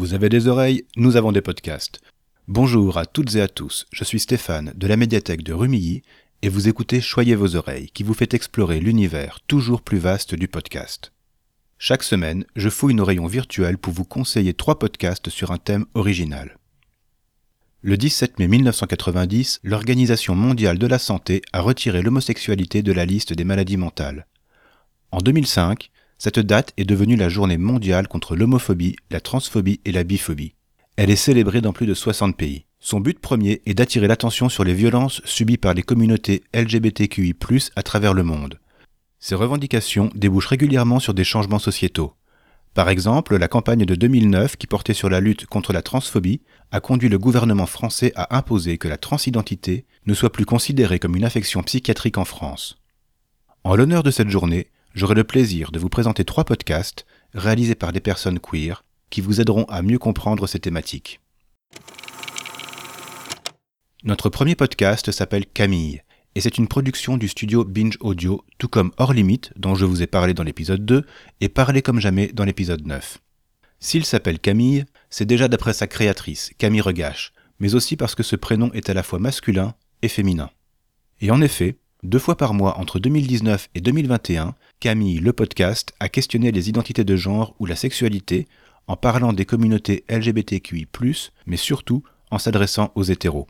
Vous avez des oreilles, nous avons des podcasts. Bonjour à toutes et à tous, je suis Stéphane de la médiathèque de Rumilly et vous écoutez Choyez vos oreilles qui vous fait explorer l'univers toujours plus vaste du podcast. Chaque semaine, je fouille nos rayons virtuels pour vous conseiller trois podcasts sur un thème original. Le 17 mai 1990, l'Organisation mondiale de la santé a retiré l'homosexualité de la liste des maladies mentales. En 2005, cette date est devenue la journée mondiale contre l'homophobie, la transphobie et la biphobie. Elle est célébrée dans plus de 60 pays. Son but premier est d'attirer l'attention sur les violences subies par les communautés LGBTQI+, à travers le monde. Ces revendications débouchent régulièrement sur des changements sociétaux. Par exemple, la campagne de 2009 qui portait sur la lutte contre la transphobie a conduit le gouvernement français à imposer que la transidentité ne soit plus considérée comme une affection psychiatrique en France. En l'honneur de cette journée, j'aurai le plaisir de vous présenter trois podcasts réalisés par des personnes queer qui vous aideront à mieux comprendre ces thématiques. Notre premier podcast s'appelle Camille et c'est une production du studio Binge Audio, tout comme Hors Limite, dont je vous ai parlé dans l'épisode 2, et Parlé comme jamais dans l'épisode 9. S'il s'appelle Camille, c'est déjà d'après sa créatrice, Camille Regache, mais aussi parce que ce prénom est à la fois masculin et féminin. Et en effet, deux fois par mois entre 2019 et 2021, Camille, le podcast, a questionné les identités de genre ou la sexualité en parlant des communautés LGBTQI, mais surtout en s'adressant aux hétéros.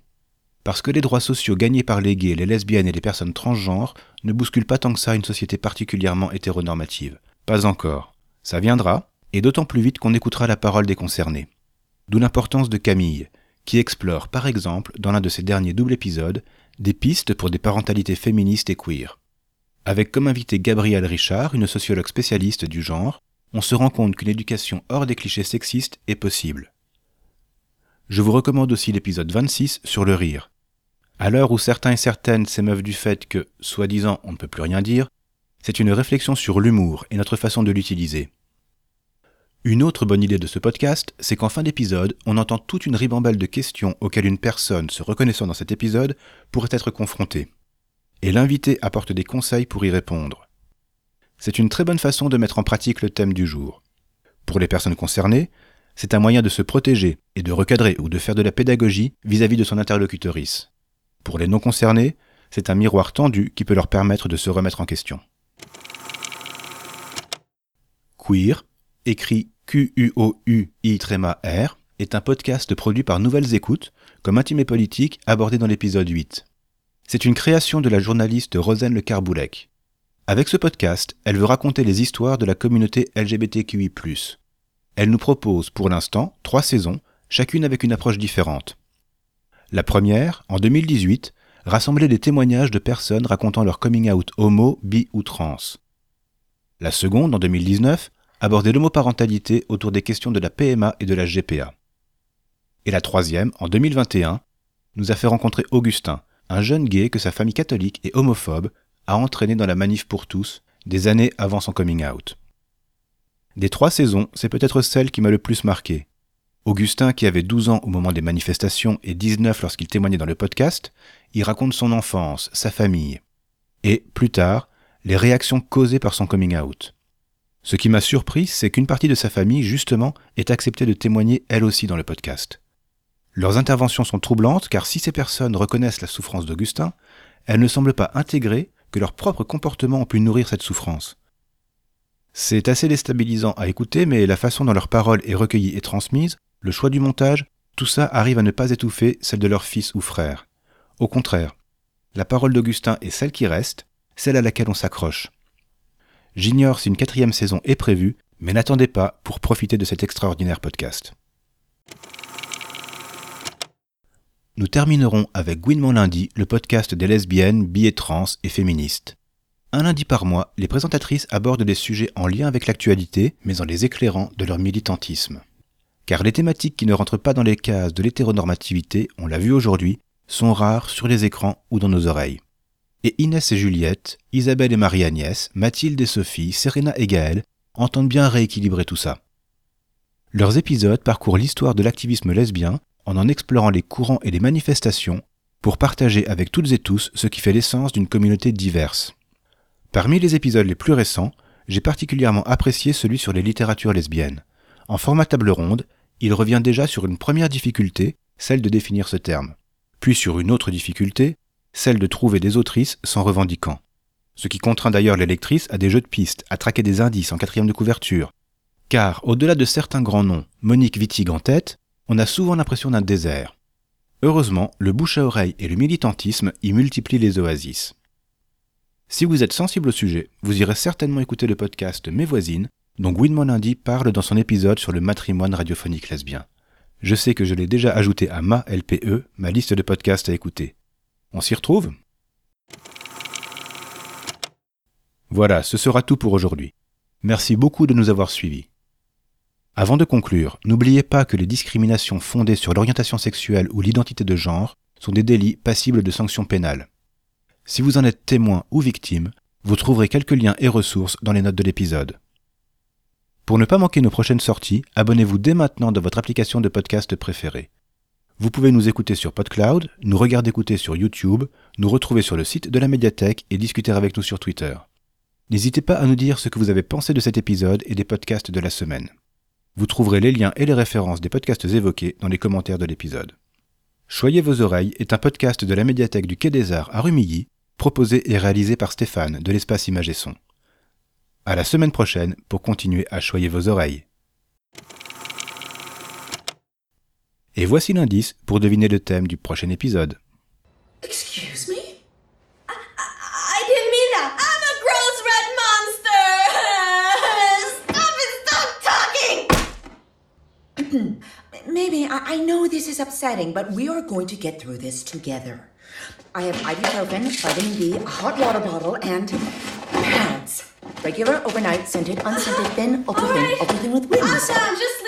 Parce que les droits sociaux gagnés par les gays, les lesbiennes et les personnes transgenres ne bousculent pas tant que ça une société particulièrement hétéronormative. Pas encore. Ça viendra, et d'autant plus vite qu'on écoutera la parole des concernés. D'où l'importance de Camille, qui explore par exemple, dans l'un de ses derniers doubles épisodes, des pistes pour des parentalités féministes et queer. Avec comme invité Gabrielle Richard, une sociologue spécialiste du genre, on se rend compte qu'une éducation hors des clichés sexistes est possible. Je vous recommande aussi l'épisode 26 sur le rire. À l'heure où certains et certaines s'émeuvent du fait que, soi-disant, on ne peut plus rien dire, c'est une réflexion sur l'humour et notre façon de l'utiliser. Une autre bonne idée de ce podcast, c'est qu'en fin d'épisode, on entend toute une ribambelle de questions auxquelles une personne se reconnaissant dans cet épisode pourrait être confrontée. Et l'invité apporte des conseils pour y répondre. C'est une très bonne façon de mettre en pratique le thème du jour. Pour les personnes concernées, c'est un moyen de se protéger et de recadrer ou de faire de la pédagogie vis-à-vis de son interlocutrice. Pour les non concernés, c'est un miroir tendu qui peut leur permettre de se remettre en question. Queer, écrit Q-U-O-U-I-R, est un podcast produit par Nouvelles Écoutes, comme Intime et Politique abordé dans l'épisode 8. C'est une création de la journaliste Rosen Le Carboulec. Avec ce podcast, elle veut raconter les histoires de la communauté LGBTQI. Elle nous propose pour l'instant trois saisons, chacune avec une approche différente. La première, en 2018, rassemblait des témoignages de personnes racontant leur coming out homo, bi ou trans. La seconde, en 2019, aborder l'homoparentalité autour des questions de la PMA et de la GPA. Et la troisième, en 2021, nous a fait rencontrer Augustin, un jeune gay que sa famille catholique et homophobe a entraîné dans la manif pour tous des années avant son coming out. Des trois saisons, c'est peut-être celle qui m'a le plus marqué. Augustin, qui avait 12 ans au moment des manifestations et 19 lorsqu'il témoignait dans le podcast, y raconte son enfance, sa famille, et, plus tard, les réactions causées par son coming out. Ce qui m'a surpris, c'est qu'une partie de sa famille, justement, ait accepté de témoigner elle aussi dans le podcast. Leurs interventions sont troublantes car si ces personnes reconnaissent la souffrance d'Augustin, elles ne semblent pas intégrer que leurs propres comportements ont pu nourrir cette souffrance. C'est assez déstabilisant à écouter, mais la façon dont leur parole est recueillie et transmise, le choix du montage, tout ça arrive à ne pas étouffer celle de leur fils ou frère. Au contraire, la parole d'Augustin est celle qui reste, celle à laquelle on s'accroche. J'ignore si une quatrième saison est prévue, mais n'attendez pas pour profiter de cet extraordinaire podcast. Nous terminerons avec Gouinement lundi, le podcast des lesbiennes, bi et trans et féministes. Un lundi par mois, les présentatrices abordent des sujets en lien avec l'actualité, mais en les éclairant de leur militantisme. Car les thématiques qui ne rentrent pas dans les cases de l'hétéronormativité, on l'a vu aujourd'hui, sont rares sur les écrans ou dans nos oreilles et Inès et Juliette, Isabelle et Marie-Agnès, Mathilde et Sophie, Serena et Gaëlle entendent bien rééquilibrer tout ça. Leurs épisodes parcourent l'histoire de l'activisme lesbien en en explorant les courants et les manifestations pour partager avec toutes et tous ce qui fait l'essence d'une communauté diverse. Parmi les épisodes les plus récents, j'ai particulièrement apprécié celui sur les littératures lesbiennes. En format table ronde, il revient déjà sur une première difficulté, celle de définir ce terme, puis sur une autre difficulté, celle de trouver des autrices sans revendiquant. Ce qui contraint d'ailleurs les lectrices à des jeux de pistes, à traquer des indices en quatrième de couverture. Car, au-delà de certains grands noms, Monique Wittig en tête, on a souvent l'impression d'un désert. Heureusement, le bouche à oreille et le militantisme y multiplient les oasis. Si vous êtes sensible au sujet, vous irez certainement écouter le podcast Mes voisines, dont Gwynne Lundi parle dans son épisode sur le matrimoine radiophonique lesbien. Je sais que je l'ai déjà ajouté à ma LPE, ma liste de podcasts à écouter. On s'y retrouve? Voilà, ce sera tout pour aujourd'hui. Merci beaucoup de nous avoir suivis. Avant de conclure, n'oubliez pas que les discriminations fondées sur l'orientation sexuelle ou l'identité de genre sont des délits passibles de sanctions pénales. Si vous en êtes témoin ou victime, vous trouverez quelques liens et ressources dans les notes de l'épisode. Pour ne pas manquer nos prochaines sorties, abonnez-vous dès maintenant dans votre application de podcast préférée. Vous pouvez nous écouter sur PodCloud, nous regarder écouter sur YouTube, nous retrouver sur le site de la médiathèque et discuter avec nous sur Twitter. N'hésitez pas à nous dire ce que vous avez pensé de cet épisode et des podcasts de la semaine. Vous trouverez les liens et les références des podcasts évoqués dans les commentaires de l'épisode. Choyez vos oreilles est un podcast de la médiathèque du Quai des Arts à Rumilly, proposé et réalisé par Stéphane de l'espace Image et Son. À la semaine prochaine pour continuer à choyer vos oreilles. Et voici l'indice pour deviner le thème du prochain épisode. Excuse me? I, didn't mean that. I'm a gross red monster. Stop it, stop talking. Maybe, I, I know this is upsetting, but we are going to get through this together. I have ibuprofen, vitamin D, a hot water bottle, and pads. Regular, overnight, scented, unscented, thin, ultra thin, right. ultra thin with wings. Awesome, just